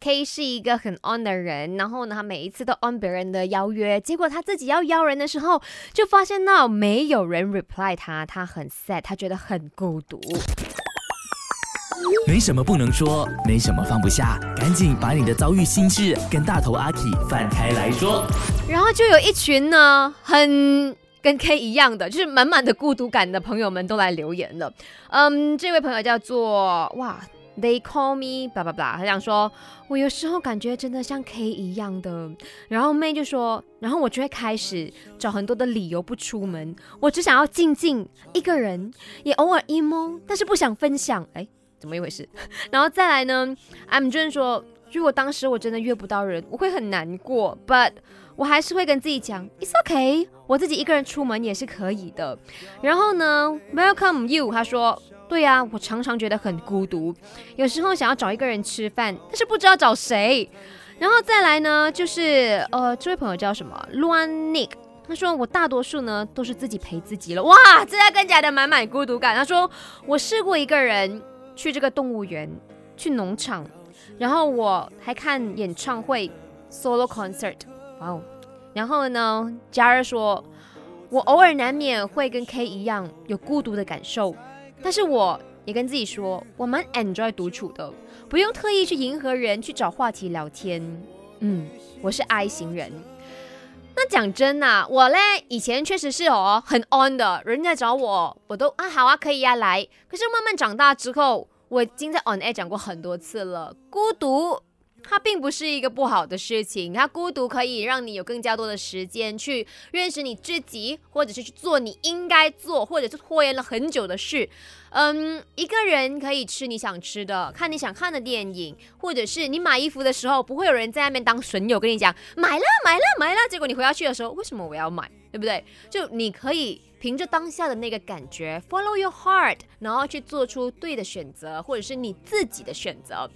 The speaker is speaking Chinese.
K 是一个很 on 的人，然后呢，他每一次都 on 别人的邀约，结果他自己要邀人的时候，就发现到没有人 reply 他，他很 sad，他觉得很孤独。没什么不能说，没什么放不下，赶紧把你的遭遇心事跟大头阿 K 翻开来说。然后就有一群呢，很跟 K 一样的，就是满满的孤独感的朋友们都来留言了。嗯，这位朋友叫做哇。They call me，叭叭叭，他想说，我有时候感觉真的像 K 一样的。然后妹就说，然后我就会开始找很多的理由不出门，我只想要静静一个人，也偶尔 emo，但是不想分享。哎，怎么一回事？然后再来呢？I'm Jun 说，如果当时我真的约不到人，我会很难过，But 我还是会跟自己讲，It's okay，我自己一个人出门也是可以的。然后呢，Welcome you，他说。对呀，我常常觉得很孤独，有时候想要找一个人吃饭，但是不知道找谁。然后再来呢，就是呃，这位朋友叫什么？Luan Nick，他说我大多数呢都是自己陪自己了。哇，这下更加的满满孤独感。他说我试过一个人去这个动物园，去农场，然后我还看演唱会 solo concert，哇哦。然后呢，加尔说，我偶尔难免会跟 K 一样有孤独的感受。但是我也跟自己说，我蛮 enjoy 独处的，不用特意去迎合人，去找话题聊天。嗯，我是 I 型人。那讲真呐，我嘞以前确实是哦很 on 的，人家找我，我都啊好啊可以呀来。可是慢慢长大之后，我已经在 on air 讲过很多次了，孤独。并不是一个不好的事情，它孤独可以让你有更加多的时间去认识你自己，或者是去做你应该做，或者是拖延了很久的事。嗯，一个人可以吃你想吃的，看你想看的电影，或者是你买衣服的时候，不会有人在那边当损友跟你讲买了买了买了，结果你回家去的时候，为什么我要买，对不对？就你可以凭着当下的那个感觉，follow your heart，然后去做出对的选择，或者是你自己的选择。